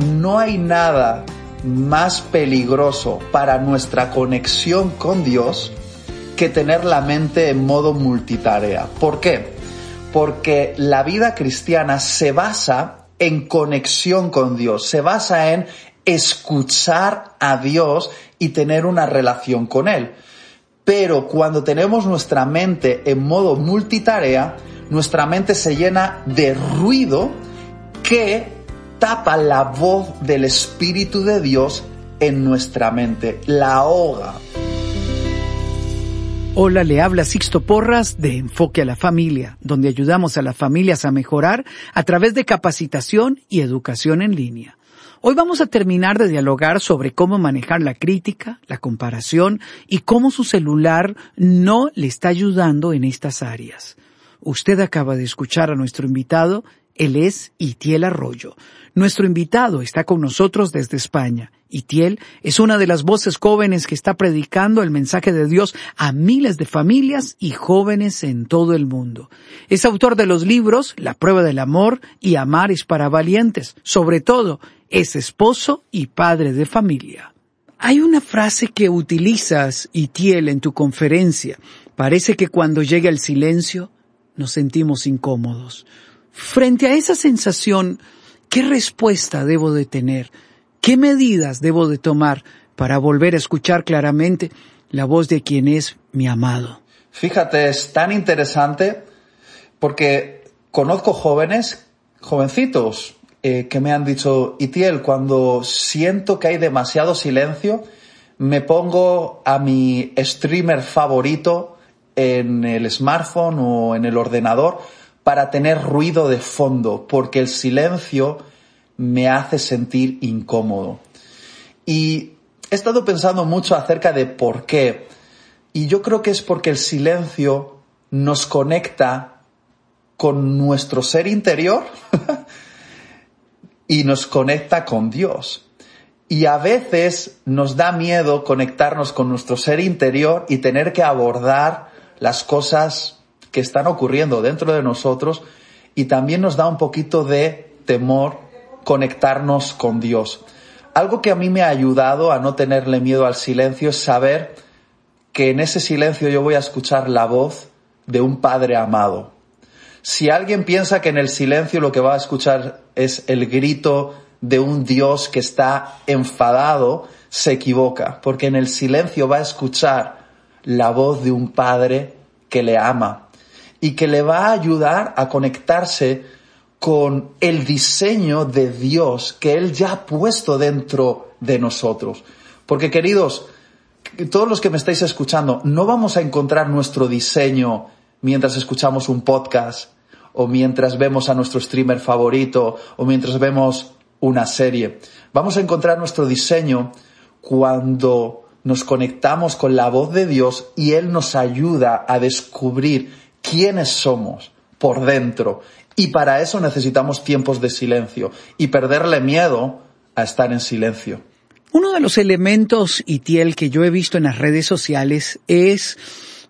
No hay nada más peligroso para nuestra conexión con Dios que tener la mente en modo multitarea. ¿Por qué? Porque la vida cristiana se basa en conexión con Dios, se basa en escuchar a Dios y tener una relación con Él. Pero cuando tenemos nuestra mente en modo multitarea, nuestra mente se llena de ruido que tapa la voz del Espíritu de Dios en nuestra mente, la ahoga. Hola, le habla Sixto Porras de Enfoque a la Familia, donde ayudamos a las familias a mejorar a través de capacitación y educación en línea. Hoy vamos a terminar de dialogar sobre cómo manejar la crítica, la comparación y cómo su celular no le está ayudando en estas áreas. Usted acaba de escuchar a nuestro invitado, él es Itiel Arroyo. Nuestro invitado está con nosotros desde España. Itiel es una de las voces jóvenes que está predicando el mensaje de Dios a miles de familias y jóvenes en todo el mundo. Es autor de los libros La prueba del amor y Amar es para valientes. Sobre todo, es esposo y padre de familia. Hay una frase que utilizas, Itiel, en tu conferencia. Parece que cuando llega el silencio nos sentimos incómodos. Frente a esa sensación, ¿qué respuesta debo de tener? ¿Qué medidas debo de tomar para volver a escuchar claramente la voz de quien es mi amado? Fíjate, es tan interesante porque conozco jóvenes, jovencitos, eh, que me han dicho, Itiel, cuando siento que hay demasiado silencio, me pongo a mi streamer favorito en el smartphone o en el ordenador para tener ruido de fondo, porque el silencio me hace sentir incómodo. Y he estado pensando mucho acerca de por qué. Y yo creo que es porque el silencio nos conecta con nuestro ser interior y nos conecta con Dios. Y a veces nos da miedo conectarnos con nuestro ser interior y tener que abordar las cosas que están ocurriendo dentro de nosotros y también nos da un poquito de temor conectarnos con Dios. Algo que a mí me ha ayudado a no tenerle miedo al silencio es saber que en ese silencio yo voy a escuchar la voz de un Padre amado. Si alguien piensa que en el silencio lo que va a escuchar es el grito de un Dios que está enfadado, se equivoca, porque en el silencio va a escuchar la voz de un Padre que le ama, y que le va a ayudar a conectarse con el diseño de Dios que Él ya ha puesto dentro de nosotros. Porque queridos, todos los que me estáis escuchando, no vamos a encontrar nuestro diseño mientras escuchamos un podcast o mientras vemos a nuestro streamer favorito o mientras vemos una serie. Vamos a encontrar nuestro diseño cuando nos conectamos con la voz de Dios y Él nos ayuda a descubrir quiénes somos por dentro. Y para eso necesitamos tiempos de silencio y perderle miedo a estar en silencio. Uno de los elementos, Itiel, que yo he visto en las redes sociales es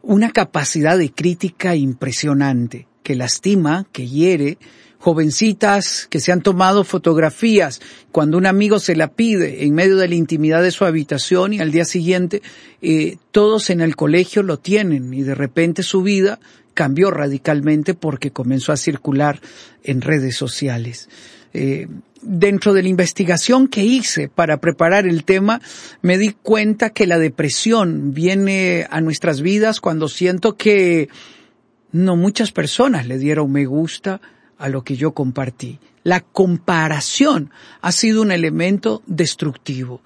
una capacidad de crítica impresionante, que lastima, que hiere, jovencitas que se han tomado fotografías cuando un amigo se la pide en medio de la intimidad de su habitación y al día siguiente eh, todos en el colegio lo tienen y de repente su vida cambió radicalmente porque comenzó a circular en redes sociales. Eh, dentro de la investigación que hice para preparar el tema, me di cuenta que la depresión viene a nuestras vidas cuando siento que no muchas personas le dieron me gusta a lo que yo compartí. La comparación ha sido un elemento destructivo.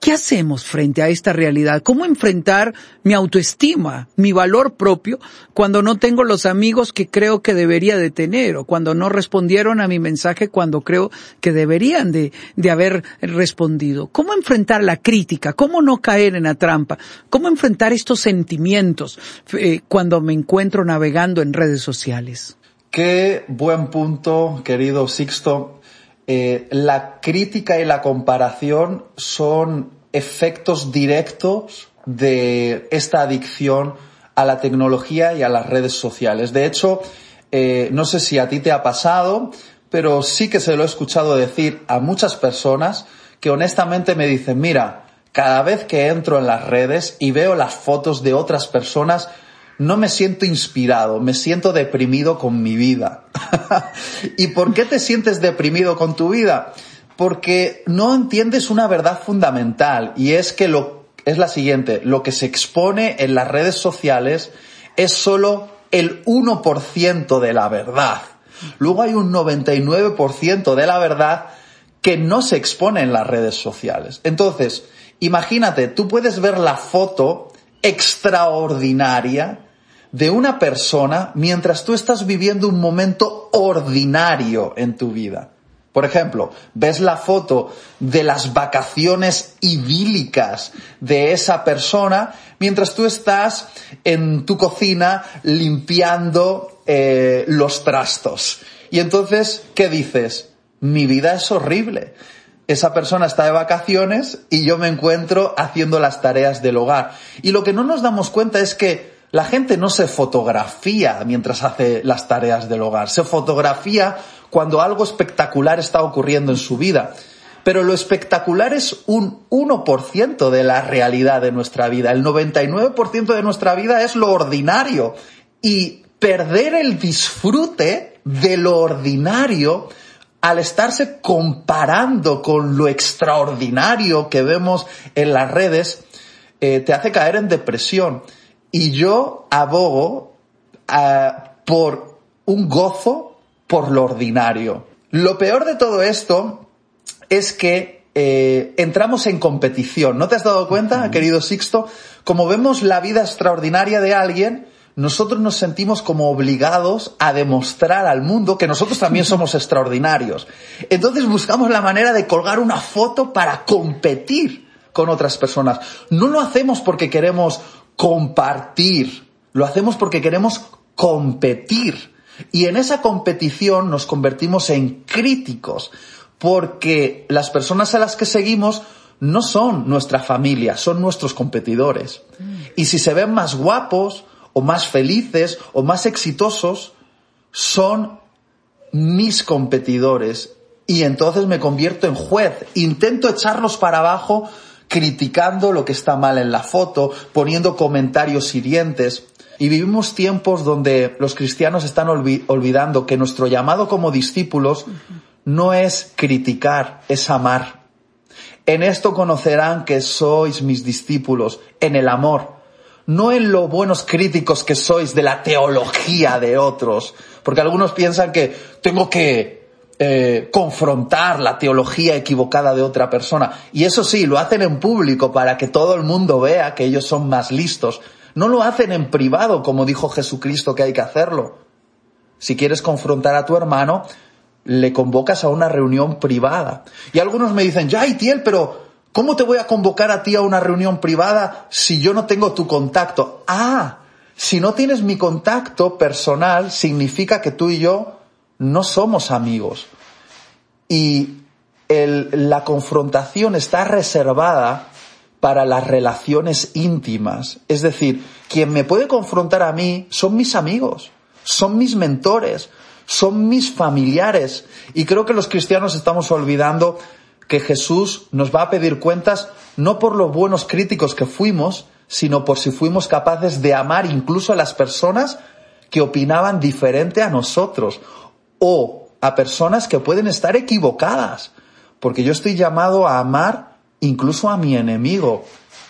¿Qué hacemos frente a esta realidad? ¿Cómo enfrentar mi autoestima, mi valor propio, cuando no tengo los amigos que creo que debería de tener o cuando no respondieron a mi mensaje cuando creo que deberían de, haber respondido? ¿Cómo enfrentar la crítica? ¿Cómo no caer en la trampa? ¿Cómo enfrentar estos sentimientos eh, cuando me encuentro navegando en redes sociales? Qué buen punto, querido Sixto. Eh, la crítica y la comparación son efectos directos de esta adicción a la tecnología y a las redes sociales. De hecho, eh, no sé si a ti te ha pasado, pero sí que se lo he escuchado decir a muchas personas que honestamente me dicen, mira, cada vez que entro en las redes y veo las fotos de otras personas, no me siento inspirado, me siento deprimido con mi vida. ¿Y por qué te sientes deprimido con tu vida? Porque no entiendes una verdad fundamental y es que lo, es la siguiente, lo que se expone en las redes sociales es solo el 1% de la verdad. Luego hay un 99% de la verdad que no se expone en las redes sociales. Entonces, imagínate, tú puedes ver la foto extraordinaria de una persona mientras tú estás viviendo un momento ordinario en tu vida. Por ejemplo, ves la foto de las vacaciones idílicas de esa persona mientras tú estás en tu cocina limpiando eh, los trastos. Y entonces, ¿qué dices? Mi vida es horrible. Esa persona está de vacaciones y yo me encuentro haciendo las tareas del hogar. Y lo que no nos damos cuenta es que la gente no se fotografía mientras hace las tareas del hogar, se fotografía cuando algo espectacular está ocurriendo en su vida. Pero lo espectacular es un 1% de la realidad de nuestra vida. El 99% de nuestra vida es lo ordinario. Y perder el disfrute de lo ordinario al estarse comparando con lo extraordinario que vemos en las redes, eh, te hace caer en depresión. Y yo abogo eh, por un gozo por lo ordinario. Lo peor de todo esto es que eh, entramos en competición. ¿No te has dado cuenta, querido Sixto? Como vemos la vida extraordinaria de alguien, nosotros nos sentimos como obligados a demostrar al mundo que nosotros también somos extraordinarios. Entonces buscamos la manera de colgar una foto para competir con otras personas. No lo hacemos porque queremos compartir, lo hacemos porque queremos competir. Y en esa competición nos convertimos en críticos, porque las personas a las que seguimos no son nuestra familia, son nuestros competidores. Y si se ven más guapos, o más felices, o más exitosos, son mis competidores. Y entonces me convierto en juez. Intento echarlos para abajo criticando lo que está mal en la foto, poniendo comentarios hirientes. Y vivimos tiempos donde los cristianos están olvidando que nuestro llamado como discípulos no es criticar, es amar. En esto conocerán que sois mis discípulos, en el amor, no en lo buenos críticos que sois de la teología de otros, porque algunos piensan que tengo que eh, confrontar la teología equivocada de otra persona. Y eso sí, lo hacen en público para que todo el mundo vea que ellos son más listos. No lo hacen en privado, como dijo Jesucristo que hay que hacerlo. Si quieres confrontar a tu hermano, le convocas a una reunión privada. Y algunos me dicen, ya, Itiel, pero ¿cómo te voy a convocar a ti a una reunión privada si yo no tengo tu contacto? Ah, si no tienes mi contacto personal, significa que tú y yo no somos amigos. Y la confrontación está reservada para las relaciones íntimas. Es decir, quien me puede confrontar a mí son mis amigos, son mis mentores, son mis familiares. Y creo que los cristianos estamos olvidando que Jesús nos va a pedir cuentas no por los buenos críticos que fuimos, sino por si fuimos capaces de amar incluso a las personas que opinaban diferente a nosotros o a personas que pueden estar equivocadas, porque yo estoy llamado a amar incluso a mi enemigo.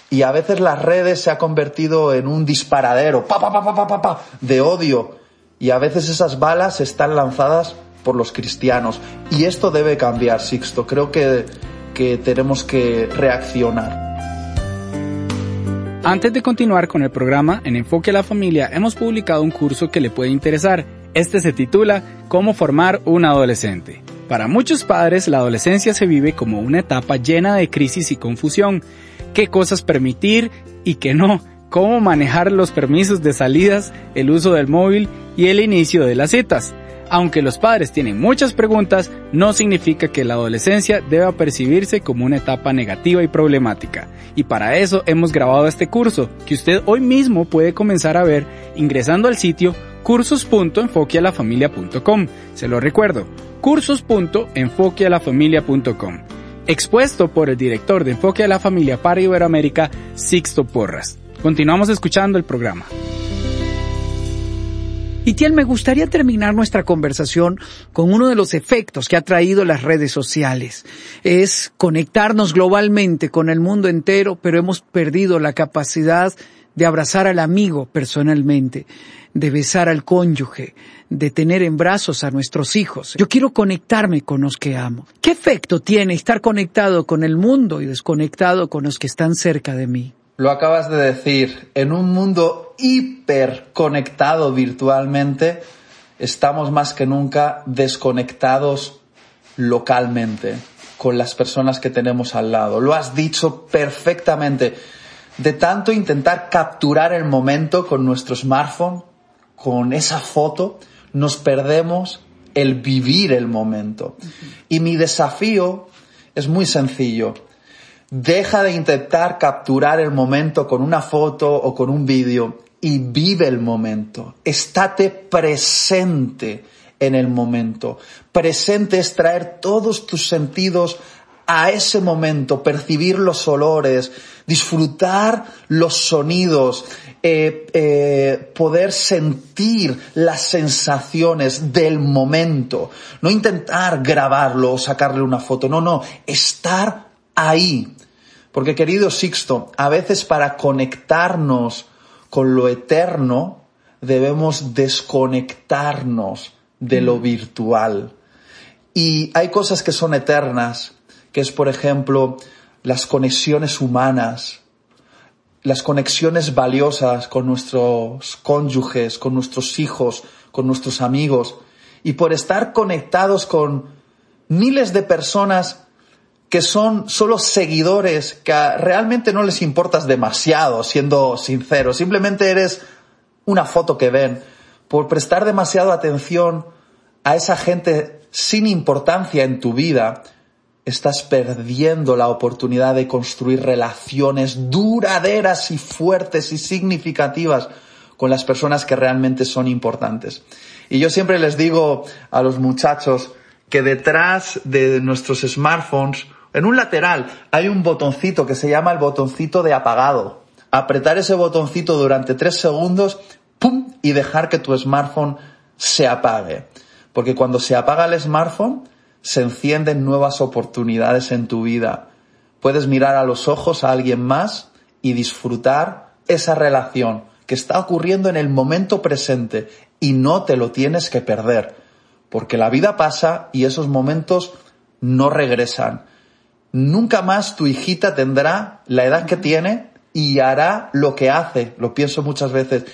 Y a veces las redes se ha convertido en un disparadero pa, pa, pa, pa, pa, pa, de odio. Y a veces esas balas están lanzadas por los cristianos. Y esto debe cambiar, Sixto. Creo que, que tenemos que reaccionar. Antes de continuar con el programa, en Enfoque a la Familia hemos publicado un curso que le puede interesar. Este se titula Cómo formar un adolescente. Para muchos padres, la adolescencia se vive como una etapa llena de crisis y confusión. ¿Qué cosas permitir y qué no? ¿Cómo manejar los permisos de salidas, el uso del móvil y el inicio de las citas? Aunque los padres tienen muchas preguntas, no significa que la adolescencia deba percibirse como una etapa negativa y problemática. Y para eso hemos grabado este curso, que usted hoy mismo puede comenzar a ver ingresando al sitio cursos.enfoquealafamilia.com. Se lo recuerdo, cursos.enfoquealafamilia.com. Expuesto por el director de Enfoque a la Familia para Iberoamérica, Sixto Porras. Continuamos escuchando el programa. Y Tiel, me gustaría terminar nuestra conversación con uno de los efectos que ha traído las redes sociales. Es conectarnos globalmente con el mundo entero, pero hemos perdido la capacidad de abrazar al amigo personalmente, de besar al cónyuge, de tener en brazos a nuestros hijos. Yo quiero conectarme con los que amo. ¿Qué efecto tiene estar conectado con el mundo y desconectado con los que están cerca de mí? Lo acabas de decir, en un mundo hiperconectado virtualmente, estamos más que nunca desconectados localmente con las personas que tenemos al lado. Lo has dicho perfectamente. De tanto intentar capturar el momento con nuestro smartphone, con esa foto, nos perdemos el vivir el momento. Y mi desafío es muy sencillo Deja de intentar capturar el momento con una foto o con un vídeo y vive el momento. Estate presente en el momento. Presente es traer todos tus sentidos a ese momento, percibir los olores, disfrutar los sonidos, eh, eh, poder sentir las sensaciones del momento. No intentar grabarlo o sacarle una foto, no, no, estar ahí. Porque querido Sixto, a veces para conectarnos con lo eterno debemos desconectarnos de lo mm. virtual. Y hay cosas que son eternas, que es por ejemplo las conexiones humanas, las conexiones valiosas con nuestros cónyuges, con nuestros hijos, con nuestros amigos. Y por estar conectados con miles de personas que son solo seguidores, que realmente no les importas demasiado, siendo sincero, simplemente eres una foto que ven, por prestar demasiado atención a esa gente sin importancia en tu vida, estás perdiendo la oportunidad de construir relaciones duraderas y fuertes y significativas con las personas que realmente son importantes. Y yo siempre les digo a los muchachos que detrás de nuestros smartphones en un lateral hay un botoncito que se llama el botoncito de apagado. Apretar ese botoncito durante tres segundos, ¡pum! y dejar que tu smartphone se apague. Porque cuando se apaga el smartphone, se encienden nuevas oportunidades en tu vida. Puedes mirar a los ojos a alguien más y disfrutar esa relación que está ocurriendo en el momento presente y no te lo tienes que perder. Porque la vida pasa y esos momentos no regresan nunca más tu hijita tendrá la edad que tiene y hará lo que hace. Lo pienso muchas veces.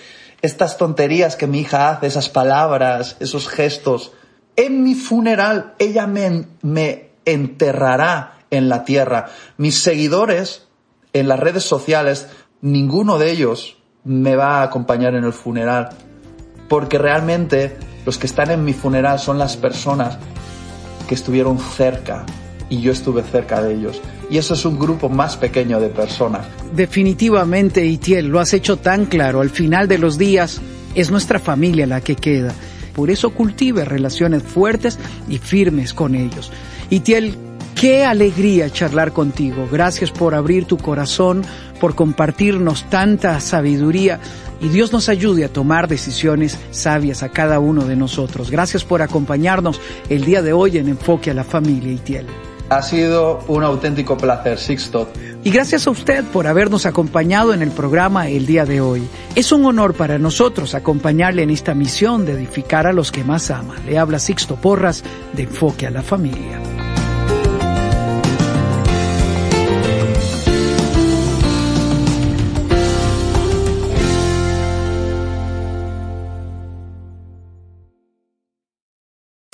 Estas tonterías que mi hija hace, esas palabras, esos gestos. En mi funeral ella me, me enterrará en la tierra. Mis seguidores en las redes sociales, ninguno de ellos me va a acompañar en el funeral. Porque realmente los que están en mi funeral son las personas que estuvieron cerca, y yo estuve cerca de ellos. Y eso es un grupo más pequeño de personas. Definitivamente, Itiel, lo has hecho tan claro. Al final de los días es nuestra familia la que queda. Por eso cultive relaciones fuertes y firmes con ellos. Itiel, Qué alegría charlar contigo. Gracias por abrir tu corazón, por compartirnos tanta sabiduría y Dios nos ayude a tomar decisiones sabias a cada uno de nosotros. Gracias por acompañarnos el día de hoy en Enfoque a la Familia Itiel. Ha sido un auténtico placer, Sixto. Y gracias a usted por habernos acompañado en el programa el día de hoy. Es un honor para nosotros acompañarle en esta misión de edificar a los que más ama. Le habla Sixto Porras de Enfoque a la Familia.